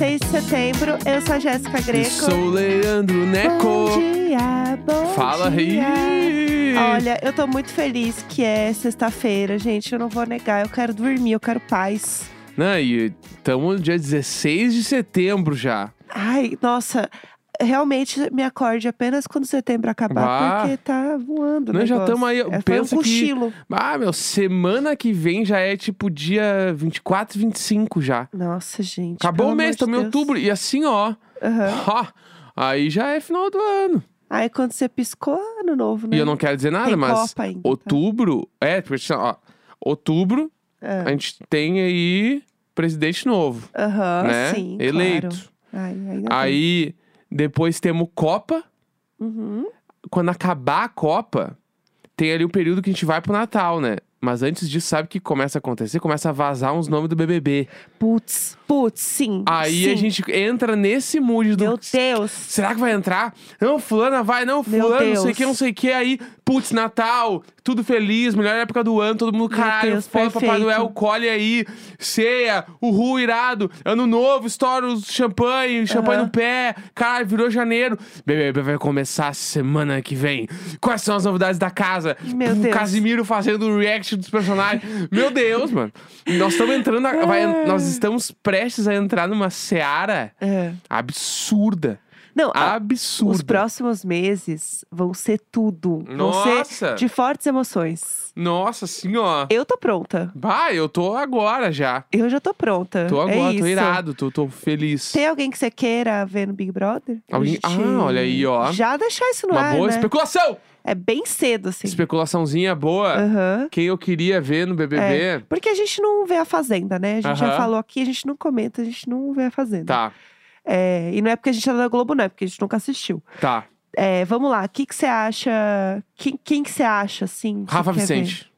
16 de setembro. Eu sou a Jéssica Greco. Sou o Leandro Neco. Bom dia, bom Fala dia. aí. Olha, eu tô muito feliz que é sexta-feira, gente. Eu não vou negar. Eu quero dormir, eu quero paz. Não, e estamos no dia 16 de setembro já. Ai, nossa. Realmente me acorde apenas quando setembro acabar, Bah. porque tá voando. o Nós já tamo aí, É, foi um pensa que- cochilo. Ah, meu, semana que vem já é tipo dia 24, 25 já. Nossa, gente. Acabou o mês, estamos em outubro. E assim, ó. Aham. ó, aí já é final do ano. Aí quando você piscou, ano novo, né? E eu não quero dizer nada, Tem mas Copa ainda, tá? outubro. É, porque assim, ó. Outubro, É. a gente tem aí presidente novo, Aham, né? sim, Eleito. claro. Ai. Aí depois temos Copa. Uhum. Quando acabar a Copa, tem ali o período que a gente vai pro Natal, né? Mas antes disso, sabe o que começa a acontecer? Começa a vazar uns nomes do BBB. Putz, putz, sim. Aí sim. a gente entra nesse mood do. Meu Deus. Será que vai entrar? Não, fulana vai, não, fulano, não sei o que, não sei o que. Aí, putz, Natal, tudo feliz, melhor época do ano, todo mundo, caralho, Deus, foda, Papai. Noel, colhe aí, ceia, uhul, irado, ano novo, estoura os champanhe, champanhe no pé, caralho, virou janeiro. BBB vai começar semana que vem. Quais são as novidades da casa? Meu o Deus. Casimiro fazendo o dos personagens. Meu Deus, mano. Nós estamos entrando, na- vai- nós estamos prestes a entrar numa seara É. absurda. Não, a- Absurda. os próximos meses vão ser tudo. Vão ser Nossa! de fortes emoções. Nossa, ó. Eu tô pronta. Bah, eu tô agora já. Eu já tô pronta. Tô é agora, isso. tô irado, tô, tô feliz. Tem alguém que você queira ver no Big Brother? A Alguém- Ah, olha aí, ó. Já deixar isso no Uma ar, boa né? especulação! É bem cedo, assim. Especulaçãozinha boa. Aham. Quem eu queria ver no BBB. É, porque a gente não vê a Fazenda, né? A gente já Aham. falou aqui, a gente não comenta, a gente não vê a Fazenda. Tá, É, e não é porque a gente é da Globo, não, é porque a gente nunca assistiu. tá. É, vamos lá, o que que você acha? Quem, que você acha, assim? Rafa quer ver?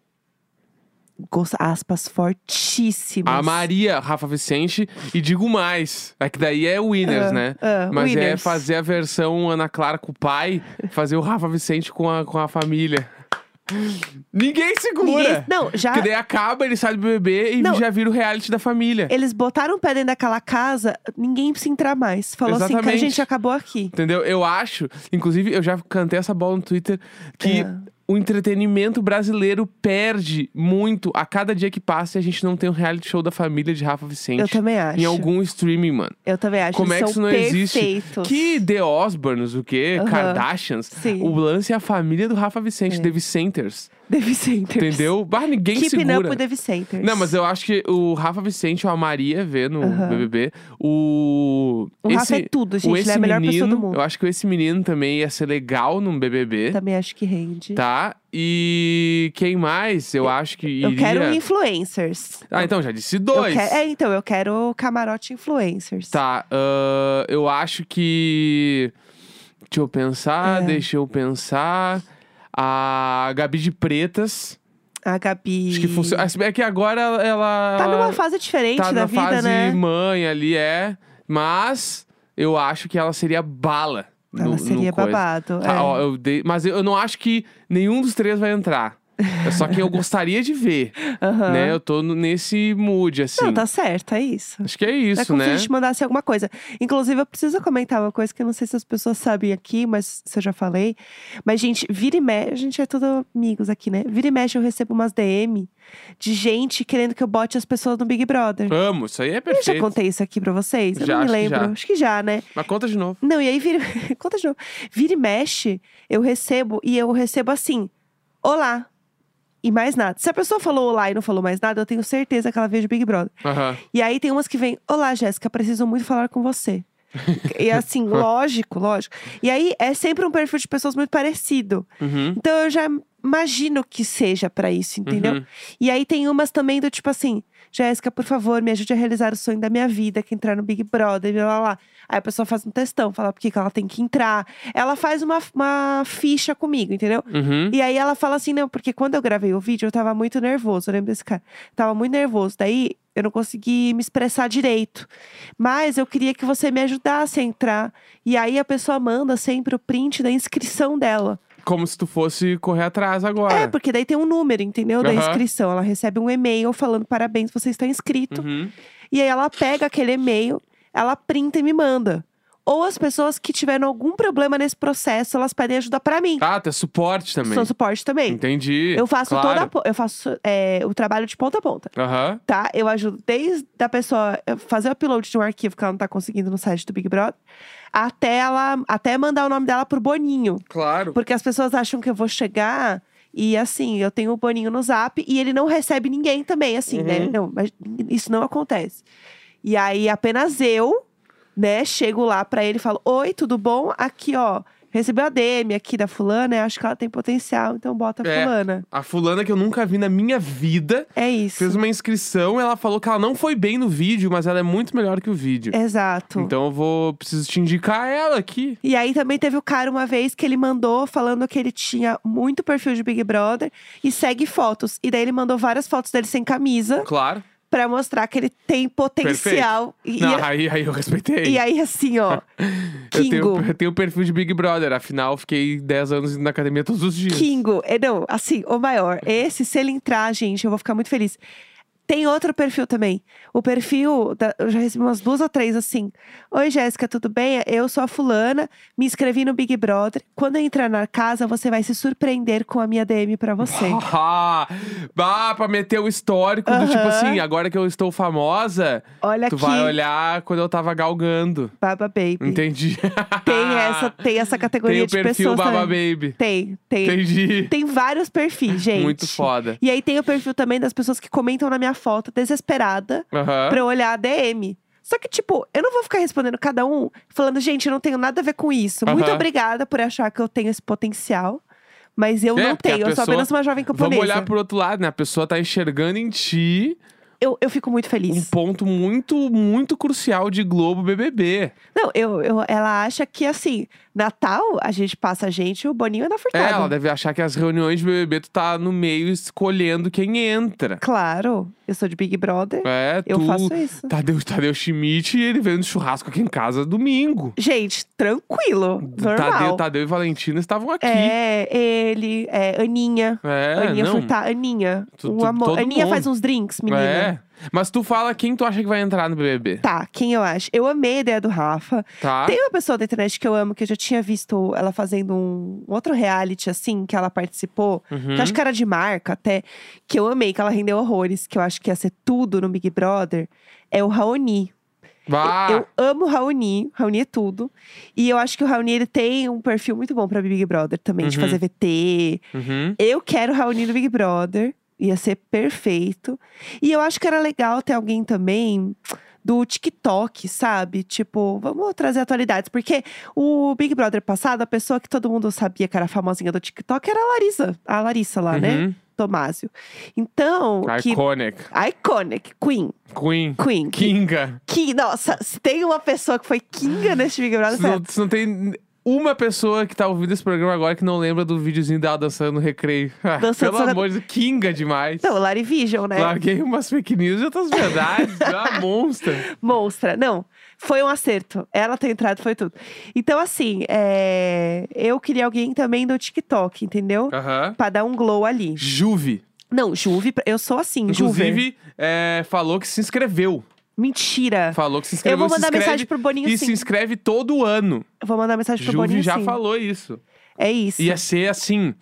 Aspas fortíssimas. A Maria, Rafa Vicente. E digo mais. É que daí é winners, Ah, né? ah, Mas é winners. fazer a versão Ana Clara com o pai, fazer o Rafa Vicente com a, com a família. Ninguém segura. Ninguém- não, já. Porque daí acaba, ele sai do BBB e Não. já vira o reality da família. Eles botaram o pé dentro daquela casa, ninguém precisa entrar mais. Falou assim que a Exatamente. gente acabou aqui. Entendeu? Eu acho, inclusive, eu já cantei essa bola no Twitter, que É. o entretenimento brasileiro perde muito a cada dia que passa e a gente não tem um reality show da família de Rafa Vicente. Eu também acho. Em algum streaming, mano. Eu também acho. Como é Eles que isso não existe? perfeitos. Que The Osborns, o quê? Aham. Kardashians. Sim. O lance é a família do Rafa Vicente, É. The Vicenters. Devi Centers. Entendeu? Bah, ninguém Keeping segura. up with Devi Centers. Não, mas eu acho que o Rafa Vicente ou a Maria vê no. BBB. O. O Rafa é tudo, gente. o Ele esse é a melhor menino, pessoa do mundo. Eu acho que esse menino também ia ser legal num BBB. Também acho que rende. Tá? E quem mais? Eu acho que iria. Eu quero influencers. Ah, então já disse Eu dois. quero- É, então, eu quero camarote influencers. Tá, ah, eu acho que. Deixa eu pensar, É. deixa eu pensar. A Gabi de Pretas. A Gabi. Acho que funciona. É que agora ela. Tá numa fase diferente tá da vida, fase né? mãe ali, é. Mas eu acho que ela seria bala. Ela no- no seria coisa. babado. Tá, é. ó, eu dei- mas eu, eu não acho que nenhum dos três vai entrar. É só que eu gostaria de ver, Aham. né? Eu tô nesse mood, assim. Não, tá certo, é isso. Acho que é é isso, como se né? a gente mandasse alguma coisa. Inclusive, eu preciso comentar uma coisa que eu não sei se as pessoas sabem aqui, mas se eu já falei. Mas, gente, vira e mexe, a gente é tudo amigos aqui, né? Vira e mexe, eu recebo umas DM de gente querendo que eu bote as pessoas no Big Brother. Amo, isso aí é Eu já perfeito. contei isso aqui pra vocês? Eu Já, não me acho que lembro. Acho que já, né? Mas conta de novo. Não, e aí vira. Conta de novo. Vira e mexe, eu recebo, e eu recebo assim: Olá. E mais nada. Se a pessoa falou olá e não falou mais nada, eu tenho certeza que ela veio de Big Brother. Aham. E aí tem umas que vêm: Olá, Jéssica, preciso muito falar com você. e assim, lógico, lógico. E aí é sempre um perfil de pessoas muito parecido. Uhum. Então eu já imagino que seja pra isso, entendeu? Uhum. E aí tem umas também do tipo assim: Jéssica, por favor, me ajude a realizar o sonho da minha vida, que é entrar no Big Brother, blá blá blá. Aí a pessoa faz um textão, fala por que que ela tem que entrar. Ela faz uma, uma ficha comigo, entendeu? Uhum. E aí ela fala assim, não, porque quando eu gravei o vídeo, eu tava muito nervoso. Eu lembro desse cara. Tava muito nervoso. Daí eu não consegui me expressar direito. Mas eu queria que você me ajudasse a entrar. E aí a pessoa manda sempre o print da inscrição dela. Como se tu fosse correr atrás agora. É, porque daí tem um número, entendeu? Da inscrição. Ela recebe um e-mail falando parabéns, você está inscrito. Uhum. E aí ela pega aquele e-mail, ela printa e me manda. Ou as pessoas que tiveram algum problema nesse processo, elas pedem ajuda pra mim. Ah, é suporte também. Sou suporte também. Entendi. Eu faço claro. toda a eu faço é, o trabalho de ponta a ponta, Aham. tá? Eu ajudo desde a pessoa fazer o upload de um arquivo que ela não tá conseguindo no site do Big Brother, até ela até mandar o nome dela pro Boninho, Claro. porque as pessoas acham que eu vou chegar e assim, eu tenho o Boninho no Zap e ele não recebe ninguém também, assim, né? Uhum. Não, mas isso não acontece. E aí apenas eu, né, chego lá pra ele e falo: "Oi, tudo bom? Aqui, ó, recebeu a DM aqui da fulana, eu acho que ela tem potencial, então bota a É. fulana". A fulana que eu nunca vi na minha vida É isso. fez uma inscrição. Ela falou que ela não foi bem no vídeo, mas ela é muito melhor que o vídeo. Exato. Então eu vou. Preciso te indicar ela aqui. E aí também teve o cara uma vez que ele mandou falando que ele tinha muito perfil de Big Brother e segue fotos. E daí ele mandou várias fotos dele sem camisa Claro. Pra mostrar que ele tem potencial. E, Não, e- aí, aí eu respeitei. e aí assim, ó, eu, tenho, Kingo. eu tenho o perfil de Big Brother. Afinal, fiquei 10 anos indo na academia todos os dias. Kingo, é, não, assim, o maior. Esse, se ele entrar, gente, eu vou ficar muito feliz. Tem outro perfil também. O perfil, da- eu já recebi umas duas ou três assim. Oi, Jéssica, tudo bem? Eu sou a fulana, me inscrevi no Big Brother. Quando eu entrar na casa, você vai se surpreender com a minha DM pra você. Ah, bah, pra meter o histórico do tipo assim, agora que eu estou famosa, Olha tu aqui, vai olhar quando eu tava galgando. Baba Baby. Entendi. Tem essa, tem essa categoria Tem o de perfil pessoas Baba também. Baby. Tem, tem. Entendi. Tem vários perfis, gente. Muito foda. E aí tem o perfil também das pessoas que comentam na minha foto, desesperada, Aham. pra eu olhar a DM. Só que, tipo, eu não vou ficar respondendo cada um, falando, gente, eu não tenho nada a ver com isso. Muito Aham. obrigada por achar que eu tenho esse potencial. Mas eu É, não tenho, eu sou pessoa- apenas uma jovem camponesa. Vamos olhar pro outro lado, né? A pessoa tá enxergando em ti eu, eu fico muito um feliz. ponto muito, muito crucial de Globo BBB. Não, eu, eu, ela acha que, assim, Natal, a gente passa a gente, o Boninho é na É, furtada. ela deve achar que as reuniões de BBB tu tá no meio escolhendo quem entra. Claro, eu sou de Big Brother. É, Eu tu, faço isso. Tadeu, Tadeu Schmidt ele veio no churrasco aqui em casa domingo. Gente, tranquilo, normal. Tadeu, Tadeu e Valentina estavam aqui. É, ele, é, Aninha. É, Aninha não. Furtado, Aninha. Tu- um tu- amor. todo Aninha mundo. faz uns drinks, menina. É. Mas tu fala quem tu acha que vai entrar no BBB, Tá, quem eu acho? Eu amei a ideia do Rafa. tá? Tem uma pessoa da internet que eu amo, que eu já tinha visto ela fazendo um, outro reality, assim, que ela participou. Uhum. Que eu acho que era de marca até. Que eu amei, que ela rendeu horrores. Que eu acho que ia ser tudo no Big Brother. É o Raoni. Vá. Eu amo o Raoni. Raoni é tudo. E eu acho que o Raoni, ele tem um perfil muito bom pra Big Brother também. De Uhum. fazer VT. Uhum. Eu quero o Raoni no Big Brother. Ia ser perfeito. E eu acho que era legal ter alguém também do TikTok, sabe? Tipo, vamos trazer atualidades. Porque o Big Brother passado, a pessoa que todo mundo sabia que era famosinha do TikTok era a Larissa. A Larissa lá, né? Uhum. Tomásio. Então, que... Iconic. Iconic. Queen. Queen. Queen. Que, Kinga. que, nossa, se tem uma pessoa que foi Kinga neste Big Brother, Se não, se não tem uma pessoa que tá ouvindo esse programa agora que não lembra do videozinho dela dançando no recreio. Ah, Dançando Pelo amor de Deus, Kinga demais. Não, Larry Vision, né? Larguei umas fake news e outras verdades. é uma monstra. Monstra. Não, foi um acerto. Ela ter entrado foi tudo. Então, assim, é, eu queria alguém também do TikTok, entendeu? Aham. Pra dar um glow ali. Juve. Não, Juve, eu sou assim, Juve. Inclusive, é, falou que se inscreveu. Mentira. Falou que se inscreveu. Eu vou mandar inscreve mensagem pro Boninho E sim. se inscreve todo ano. Eu vou mandar mensagem pro Juve Boninho já sim. falou isso. É isso. Ia ser assim.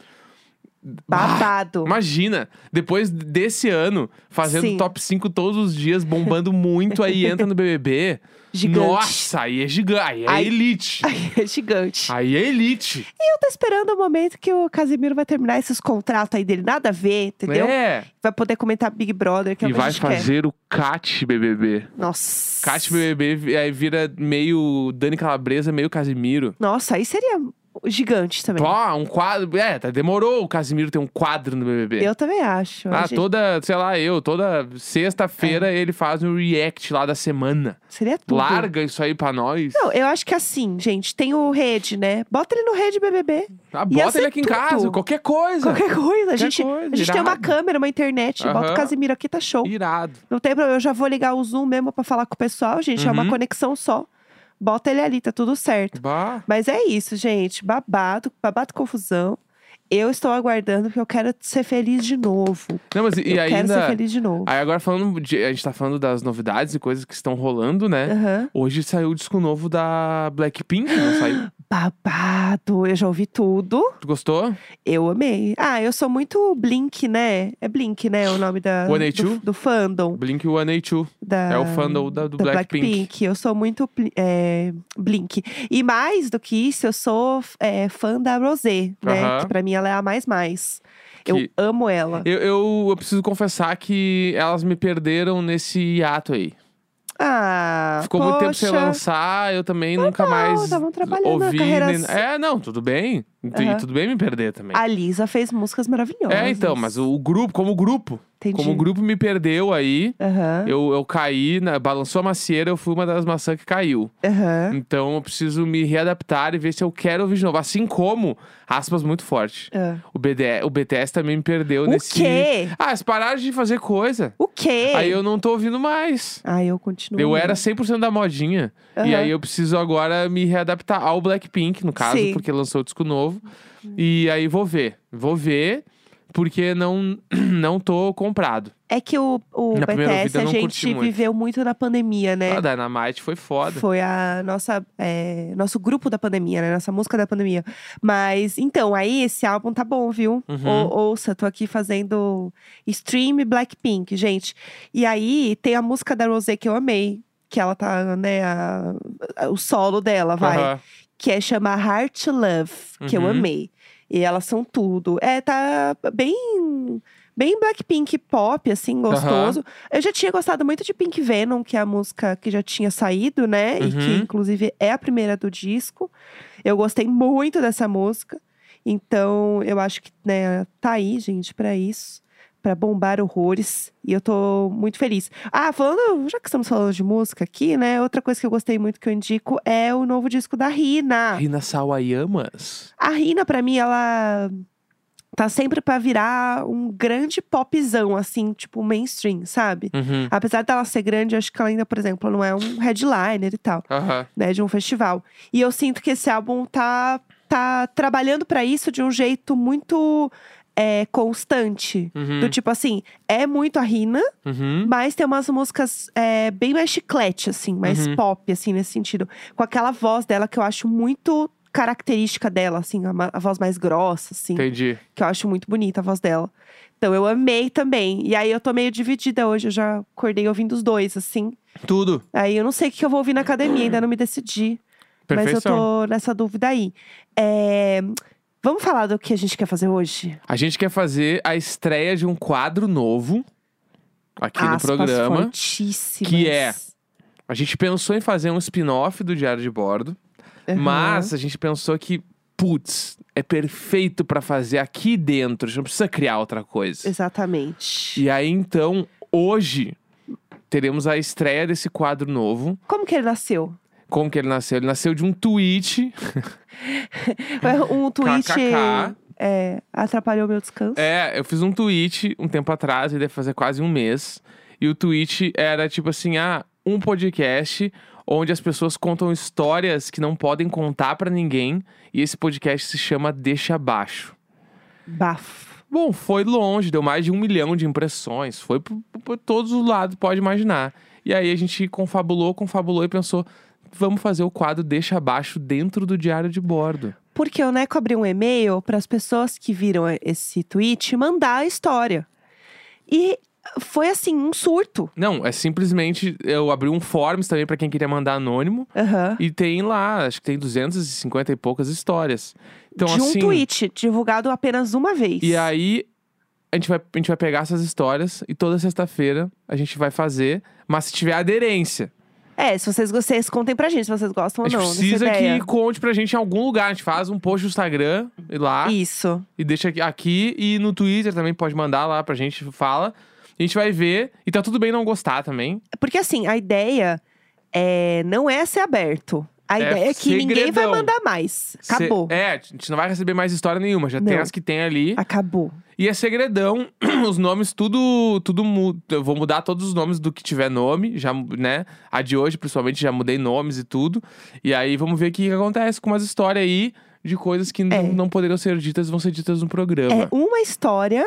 Babado. Imagina, depois desse ano, fazendo Sim. top 5 todos os dias, bombando muito, aí entra no BBB. Gigante. Nossa, aí é gigante. Aí é Ai. elite. Ai, é gigante. Aí é elite. E eu tô esperando o momento que o Casimiro vai terminar esses contratos aí dele. Nada a ver, entendeu? É. Vai poder comentar Big Brother, que é o vai gente quer. fazer o Cat BBB. Nossa. Cat BBB aí vira meio Dani Calabresa, meio Casimiro. Nossa, aí seria gigante também. Pô, um quadro. É, tá, demorou o Casimiro ter um quadro no BBB. Eu também acho. Ah, gente- toda, sei lá, eu, toda sexta-feira ele faz um react lá da semana. Seria tudo. Larga isso aí pra nós. Não, eu acho que assim, gente, tem o Rede, né? Bota ele no Rede BBB. Ah, bota ele aqui em tudo. casa, qualquer coisa. Qualquer coisa. A gente, coisa, a gente tem uma câmera, uma internet. Bota Aham. o Casimiro aqui, tá show. Irado. Não tem problema. Eu já vou ligar o Zoom mesmo pra falar com o pessoal, gente. É uma Uhum. conexão só. Bota ele ali, tá tudo certo. Bah. Mas é isso, gente. Babado, babado confusão. Eu estou aguardando porque eu quero ser feliz de novo. Não, mas e, e eu quero ser ainda. feliz de novo. Aí agora falando de, a gente tá falando das novidades e coisas que estão rolando, né? Aham. Hoje saiu o disco novo da Blackpink, não saiu? Babado, eu já ouvi tudo. Tu gostou? Eu amei. Ah, eu sou muito Blink, né? É Blink, né? O nome da, 182? do, do fandom. Blink 182. Da, É o fandom da, do da Blackpink. Eu sou muito é, Blink. E mais do que isso, eu sou é, fã da Rosé, né? Aham. Que pra mim ela é a mais mais. Eu Que- amo ela. Eu, eu, eu preciso confessar que elas me perderam nesse hiato aí. Ah, Ficou muito tempo sem poxa. lançar, eu também nunca mais trabalhando na ouvi. carreira- nem- É, não, tudo bem. E Aham. tudo bem me perder também. A Lisa fez músicas maravilhosas. É, então, mas o grupo, como grupo, Entendi. como o grupo me perdeu aí, Aham, eu, eu caí, na, balançou a macieira, eu fui uma das maçãs que caiu. aham. Então eu preciso me readaptar e ver se eu quero ouvir de novo. Assim como, aspas muito forte. ah. O, BD, o BTS também me perdeu O nesse. quê? Ah, eles pararam de fazer coisa. O quê? Aí eu não tô ouvindo mais. Ah, eu continuo. Eu era 100% da modinha. E Aham. aí eu preciso agora me readaptar ao Blackpink, no caso, Sim. porque lançou o disco novo. E aí vou ver. Vou ver, porque não, não tô comprado. É que o, o Na primeira BTS, ouvida eu a não curti gente muito. viveu muito na pandemia, né? A Dynamite foi foda. Foi a nossa, é, nosso grupo da pandemia, né? Nossa música da pandemia. Mas, então, aí esse álbum tá bom, viu? Uhum. Ou- ouça, tô aqui fazendo stream Blackpink, gente. E aí tem a música da Rosé que eu amei. Que ela tá, né, a- a- o solo dela, vai. Aham. Que é chamar Heart to Love, que eu Uhum. amei. E elas são tudo. É, tá bem. Bem Blackpink pop, assim, gostoso. Eu já tinha gostado muito de Pink Venom, que é a música que já tinha saído, né? E que, Uhum. inclusive, é a primeira do disco. Eu gostei muito dessa música. Então, eu acho que, né, tá aí, gente, pra isso. Pra bombar horrores. E eu tô muito feliz. Ah, falando, já que estamos falando de música aqui, né? Outra coisa que eu gostei muito que eu indico é o novo disco da Rina. Rina Sawayamas. A Rina, pra mim, ela tá sempre pra virar um grande popzão, assim, tipo mainstream, sabe? Uhum. Apesar dela ser grande, acho que ela ainda, por exemplo, não é um headliner e tal, Aham. né, de um festival. E eu sinto que esse álbum tá, tá trabalhando pra isso de um jeito muito é, constante. Uhum. Do tipo assim, é muito a Rina, Uhum. mas tem umas músicas é, bem mais chiclete, assim, mais Uhum. pop, assim, nesse sentido. Com aquela voz dela que eu acho muito característica dela, assim, a, a voz mais grossa, assim, Entendi. que eu acho muito bonita a voz dela. Então eu amei também. E aí eu tô meio dividida hoje, eu já acordei ouvindo os dois, assim. Tudo. Aí eu não sei o que eu vou ouvir na academia, ainda não me decidi. Mas eu Perfeição. tô nessa dúvida aí. É, Vamos falar do que a gente quer fazer hoje? A gente quer fazer a estreia de um quadro novo aqui no Aspas programa. fortíssimas. que é- A gente pensou em fazer um spin-off do Diário de Bordo, Aham. mas a gente pensou que, putz, é perfeito pra fazer aqui dentro, a gente não precisa criar outra coisa. Exatamente. E aí então, hoje teremos a estreia desse quadro novo. Como que ele nasceu? Como que ele nasceu? Ele nasceu de um tweet. Um tweet KKK. é, atrapalhou meu descanso. É, eu fiz um tweet um tempo atrás, deve fazer quase um mês. E o tweet era tipo assim: ah, um podcast onde as pessoas contam histórias que não podem contar pra ninguém. E esse podcast se chama Deixa Abaixo. Bafo. Bom, foi longe, deu mais de um milhão de impressões. Foi por, por todos os lados, pode imaginar. E aí a gente confabulou, confabulou e pensou: vamos fazer o quadro Deixa Abaixo dentro do diário de bordo. Porque o Neco abriu um e-mail para as pessoas que viram esse tweet mandar a história. E foi assim, um surto. Não, é simplesmente. Eu abri um forms também pra quem queria mandar anônimo. Aham. E tem lá, acho que tem 250 e poucas histórias. Então, de um assim. tweet divulgado apenas uma vez. E aí, a gente, vai, a gente vai pegar essas histórias e toda sexta-feira a gente vai fazer. Mas se tiver aderência, É, se vocês gostam, contem pra gente se vocês gostam a ou gente não. dessa precisa ideia. que conte pra gente em algum lugar. A gente faz um post no Instagram e lá Isso. e deixa aqui, aqui. E no Twitter também pode mandar lá pra gente, fala. A gente vai ver. E tá tudo bem não gostar também. Porque assim, a ideia é, não é ser aberto. A É ideia é que ninguém vai segredão. mandar mais. Acabou. é, a gente não vai receber mais história nenhuma. Já tem Não. as que tem ali. Acabou. E é segredão, os nomes tudo tudo muda. Eu vou mudar todos os nomes do que tiver nome, já, né? A de hoje, principalmente, já mudei nomes e tudo. E aí vamos ver o que, que acontece com umas histórias aí de coisas que É. não, não poderiam ser ditas vão ser ditas no programa. É uma história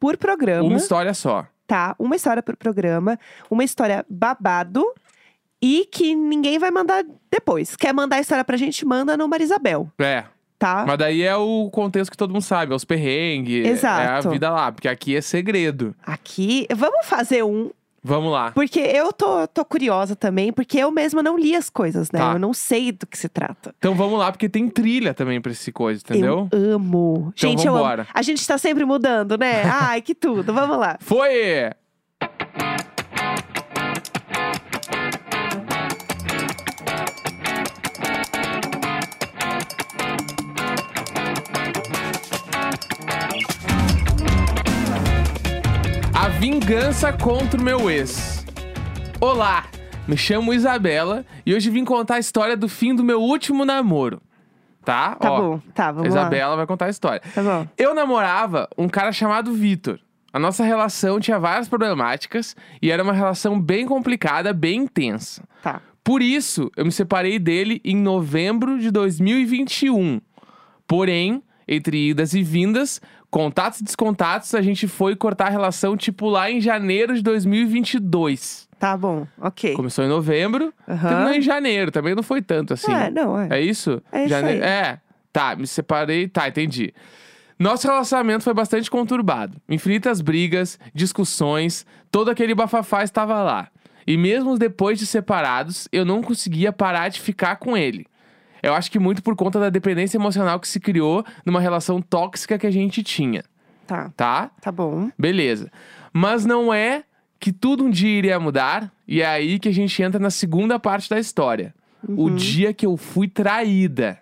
por programa, Uma história só. tá? Uma história por programa, uma história babado e que ninguém vai mandar depois. Quer mandar a história pra gente, manda no Marisabel, É. tá? Mas daí é o contexto que todo mundo sabe, é os perrengues, Exato. é a vida lá, porque aqui é segredo. Aqui, vamos fazer um, Vamos lá. porque eu tô, tô curiosa também, porque eu mesma não li as coisas, né? Tá. Eu não sei do que se trata. Então vamos lá, porque tem trilha também pra esse coisa, entendeu? Eu amo. Então gente, eu amo. vambora. A gente tá sempre mudando, né? Ai, que tudo. Vamos lá. Foi! Vingança contra o meu ex. Olá, me chamo Isabela e hoje vim contar a história do fim do meu último namoro. Tá? Tá Ó, bom. Tá, vamos lá. Isabela vai contar a história. Tá bom. Eu namorava um cara chamado Vitor. A nossa relação tinha várias problemáticas e era uma relação bem complicada, bem intensa. Tá. Por isso, eu me separei dele em novembro de 2021. Porém, entre idas e vindas, contatos e descontatos, a gente foi cortar a relação tipo lá em janeiro de 2022. Tá bom. Ok. Começou em novembro, Aham. terminou em janeiro. Também não foi tanto assim. É, não, é. É isso? É isso aí. É. Tá, me separei. Tá, entendi. Nosso relacionamento foi bastante conturbado. Infinitas brigas, discussões, todo aquele bafafá estava lá. E mesmo depois de separados, eu não conseguia parar de ficar com ele. Eu acho que muito por conta da dependência emocional que se criou numa relação tóxica que a gente tinha, Tá. tá? Tá bom. Beleza. Mas não é que tudo um dia iria mudar, e é aí que a gente entra na segunda parte da história. O dia que eu fui traída.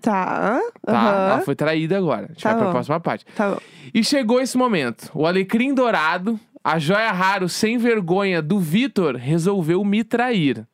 Tá. Tá? Ela foi traída agora. A gente Tá vai pra bom. próxima parte. Tá bom. E chegou esse momento. O alecrim dourado, a joia raro sem vergonha do Vitor, resolveu me trair.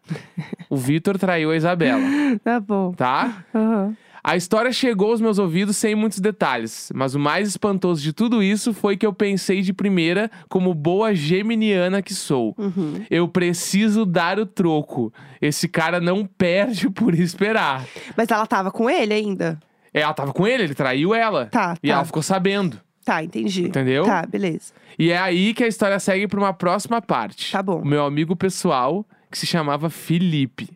o Vitor traiu a Isabela, Tá bom. tá? Aham. A história chegou aos meus ouvidos sem muitos detalhes, mas o mais espantoso de tudo isso foi que eu pensei de primeira, como boa geminiana que sou. Uhum. Eu preciso dar o troco. Esse cara não perde por esperar. Mas ela tava com ele ainda? É, Ela tava com ele, ele traiu ela. Tá, E tá. ela ficou sabendo. Tá, entendi. Entendeu? Tá, beleza. E é aí que a história segue para uma próxima parte. Tá bom. O meu amigo pessoal, que se chamava Felipe.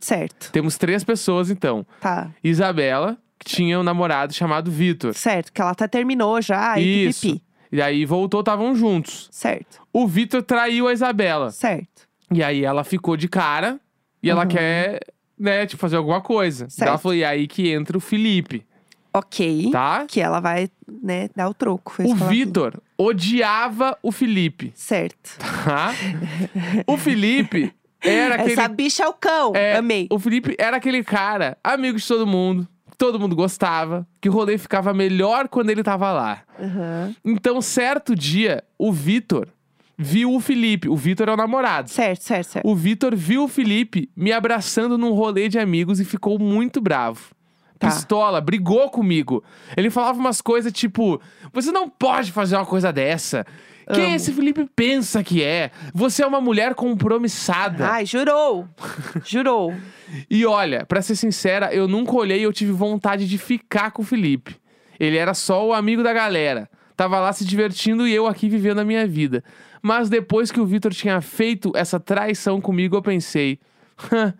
Certo. Temos três pessoas, então. Tá. Isabela, que tinha um namorado chamado Vitor. Certo, que ela até terminou já e Isso. E aí voltou, estavam juntos. Certo. O Vitor traiu a Isabela. Certo. E aí ela ficou de cara e ela Uhum. quer, né, tipo, fazer alguma coisa. Certo. Ela falou, e aí que entra o Felipe, Ok. tá? Que ela vai, né, dar o troco. foi O. Vitor odiava o Felipe, Certo. tá? o Felipe era aquele Essa bicha é o cão. É, Amei. O Felipe era aquele cara, amigo de todo mundo, que todo mundo gostava, que o rolê ficava melhor quando ele tava lá. Aham. Então, certo dia, o Vitor viu o Felipe. O Vitor é o namorado. Certo, certo, certo. O Vitor viu o Felipe me abraçando num rolê de amigos e ficou muito bravo. Tá. Pistola, brigou comigo. Ele falava umas coisas tipo: Você não pode fazer uma coisa dessa. Quem Amo. esse Felipe pensa que é? Você é uma mulher compromissada. Ai, jurou. jurou. E olha, pra ser sincera, eu nunca olhei e eu tive vontade de ficar com o Felipe. Ele era só o amigo da galera. Tava lá se divertindo e eu aqui vivendo a minha vida. Mas depois que o Vitor tinha feito essa traição comigo, eu pensei: "Hã,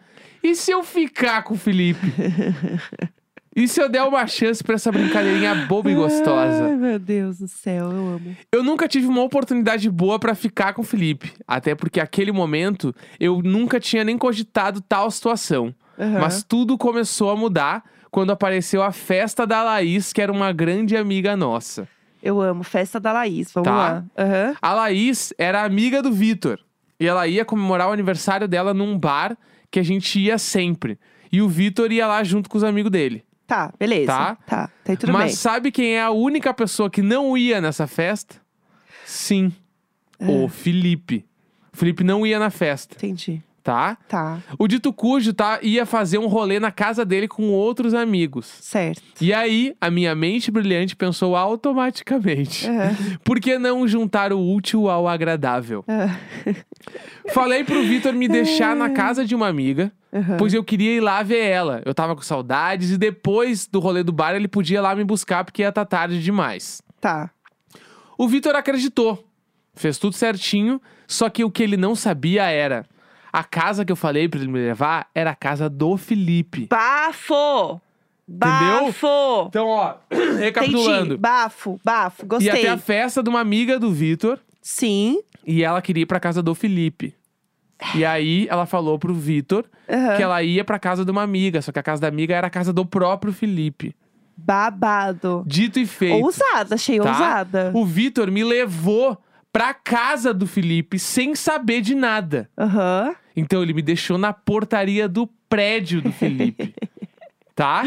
e se eu ficar com o Felipe? E se eu der uma chance pra essa brincadeirinha boba e gostosa? Ai, meu Deus do céu, eu amo. Eu nunca tive uma oportunidade boa pra ficar com o Felipe. Até porque aquele momento eu nunca tinha nem cogitado tal situação. Aham. Mas tudo começou a mudar quando apareceu a festa da Laís, que era uma grande amiga nossa. Eu amo. Festa da Laís. Vamos Tá. lá. Aham. A Laís era amiga do Vitor. E ela ia comemorar o aniversário dela num bar que a gente ia sempre. E o Vitor ia lá junto com os amigos dele. Tá, beleza. Tá. Tá, tá tudo Mas bem. sabe quem é a única pessoa que não ia nessa festa? Sim. O Ah. Felipe. O Felipe não ia na festa, Entendi. tá? Tá, O dito cujo tá, ia fazer um rolê na casa dele com outros amigos. certo. E aí, a minha mente brilhante pensou automaticamente: Aham. por que não juntar o útil ao agradável? Ah. Falei pro Vitor me deixar na casa de uma amiga, Aham. pois eu queria ir lá ver ela. Eu tava com saudades e depois do rolê do bar ele podia ir lá me buscar porque ia estar tarde demais. Tá. O Vitor acreditou. Fez tudo certinho, só que o que ele não sabia era a casa que eu falei pra ele me levar era a casa do Felipe. Bafo! Bafo! Então, ó, Entendi. recapitulando. Bafo, bafo. Ia Gostei. ter a festa de uma amiga do Vitor Sim. e ela queria ir pra casa do Felipe. E aí ela falou pro Vitor Aham. que ela ia pra casa de uma amiga, só que a casa da amiga era a casa do próprio Felipe. Babado. Dito e feito. Ousada, achei tá? ousada. O Vitor me levou pra casa do Felipe sem saber de nada. Aham. Então ele me deixou na portaria do prédio do Felipe. tá?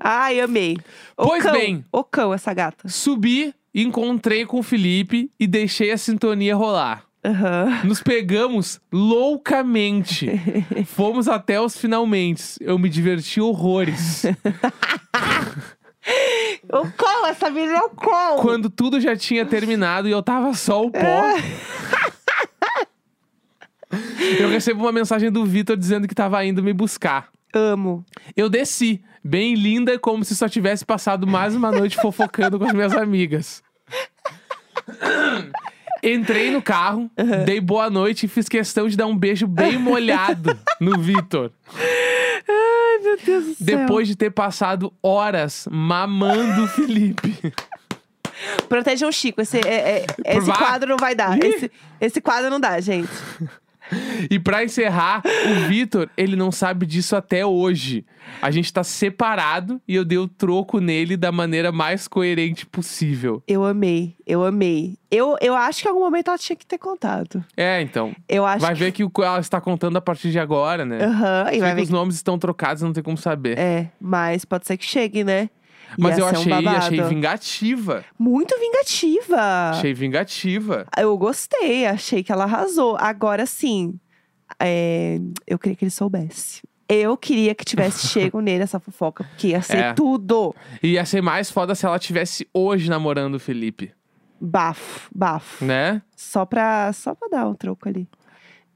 Ai, amei. O Pois cão, bem. O cão, essa gata. Subi, encontrei com o Felipe e deixei a sintonia rolar. Aham. Nos pegamos loucamente. Fomos até os finalmente. Eu me diverti horrores. O cão, essa menina é o cão. Quando tudo já tinha terminado e eu tava só o pó. Eu recebo uma mensagem do Vitor dizendo que tava indo me buscar. Amo. Eu desci, bem linda, como se só tivesse passado mais uma noite fofocando com as minhas amigas. Entrei no carro, dei boa noite e fiz questão de dar um beijo bem molhado no Vitor. Ai, meu Deus do céu. Depois de ter passado horas mamando o Felipe. Protejam o Chico. Esse, é- é- esse quadro não vai dar. Esse, esse quadro não dá, gente. E pra encerrar, o Vitor, ele não sabe disso até hoje. A gente tá separado e eu dei o troco nele da maneira mais coerente possível. Eu amei, eu amei. Eu, eu acho que em algum momento ela tinha que ter contado. É, então. Eu acho Vai que... ver que o que ela está contando a partir de agora, né? Aham, e vai que ver os nomes estão trocados, não tem como saber. É, mas pode ser que chegue, né? Mas Ia eu um achei, babado. achei vingativa. Muito vingativa. Achei vingativa. Eu gostei, achei que ela arrasou. Agora sim, é, eu queria que ele soubesse. Eu queria que tivesse chego nele essa fofoca, porque ia ser É. tudo. E ia ser mais foda se ela tivesse hoje namorando o Felipe, Bafo, bafo. né? Só pra, só pra dar um troco ali.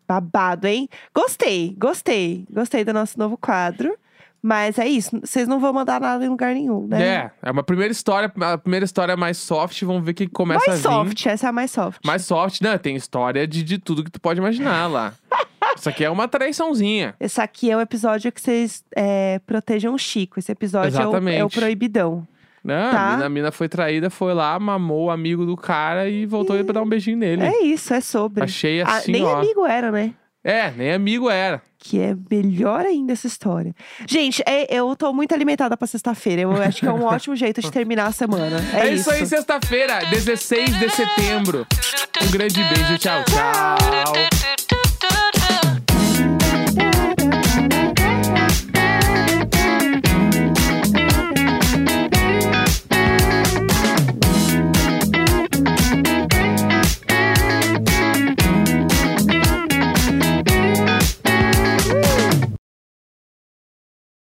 Babado, hein? Gostei, gostei. Gostei do nosso novo quadro. Mas é isso, vocês não vão mandar nada em lugar nenhum, né? É, é uma primeira história, a primeira história é mais soft, vamos ver o que começa Mais a vir. soft, essa é a mais soft. Mais soft, né? Tem história de, de tudo que tu pode imaginar lá. Isso aqui é uma traiçãozinha. Esse aqui é o episódio que vocês é, protejam o Chico. Esse episódio é o, é o proibidão. Né? Tá. A, mina, a mina foi traída, foi lá, mamou o amigo do cara e voltou pra dar um beijinho nele. É isso, é sobre. Achei Ah, assim, nem ó. amigo era, né? É, nem amigo era. Que é melhor ainda essa história. Gente, é- eu tô muito alimentada pra sexta-feira. Eu acho que é um ótimo jeito de terminar a semana. É, É, isso aí, sexta-feira, 16 de setembro. Um grande beijo, tchau, tchau.